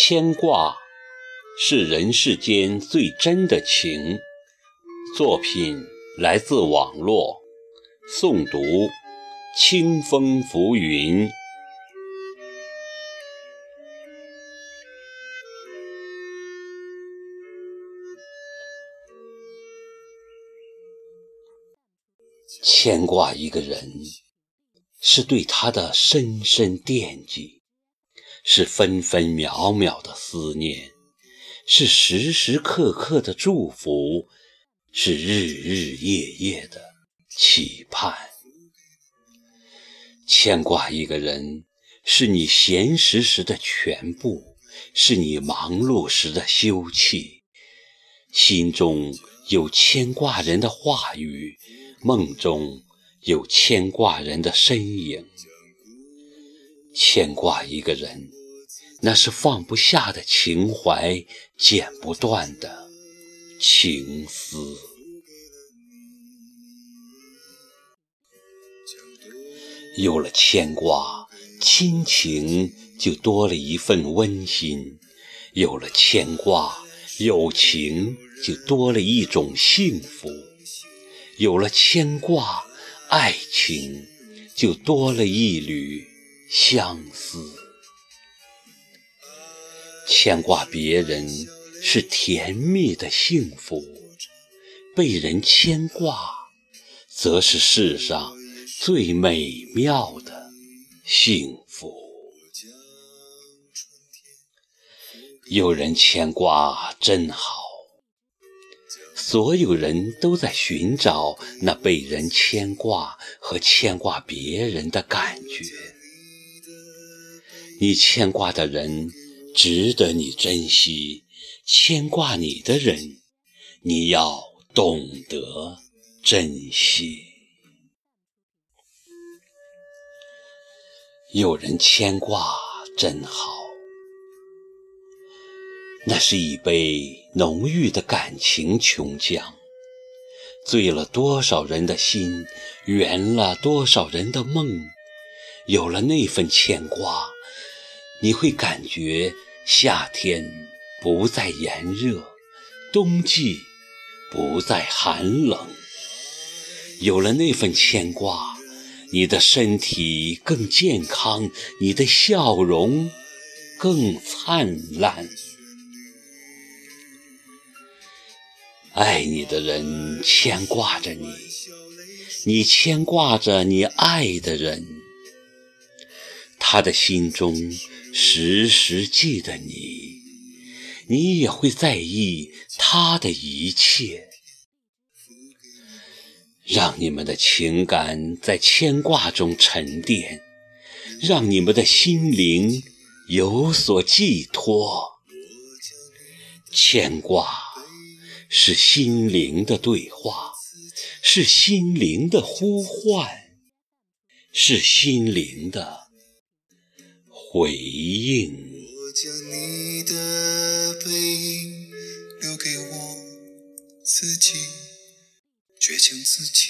牵挂是人世间最真的情。作品来自网络，诵读：清风浮云。牵挂一个人，是对他的深深惦记，是分分秒秒的思念，是时时刻刻的祝福，是日日夜夜的期盼。牵挂一个人，是你闲时时的全部，是你忙碌时的休憩，心中有牵挂人的话语。梦中有牵挂人的身影，牵挂一个人，那是放不下的情怀，剪不断的情丝。有了牵挂，亲情就多了一份温馨；有了牵挂，友情就多了一种幸福。有了牵挂，爱情就多了一缕相思。牵挂别人是甜蜜的幸福，被人牵挂，则是世上最美妙的幸福。有人牵挂真好。所有人都在寻找那被人牵挂和牵挂别人的感觉。你牵挂的人值得你珍惜，牵挂你的人你要懂得珍惜。有人牵挂真好。那是一杯浓郁的感情琼浆，醉了多少人的心，圆了多少人的梦。有了那份牵挂，你会感觉夏天不再炎热，冬季不再寒冷。有了那份牵挂，你的身体更健康，你的笑容更灿烂。爱你的人牵挂着你，你牵挂着你爱的人，他的心中时时记得你，你也会在意他的一切。让你们的情感在牵挂中沉淀，让你们的心灵有所寄托，牵挂。是心灵的对话，是心灵的呼唤，是心灵的回应。我将你的背影留给我自己，倔强自己。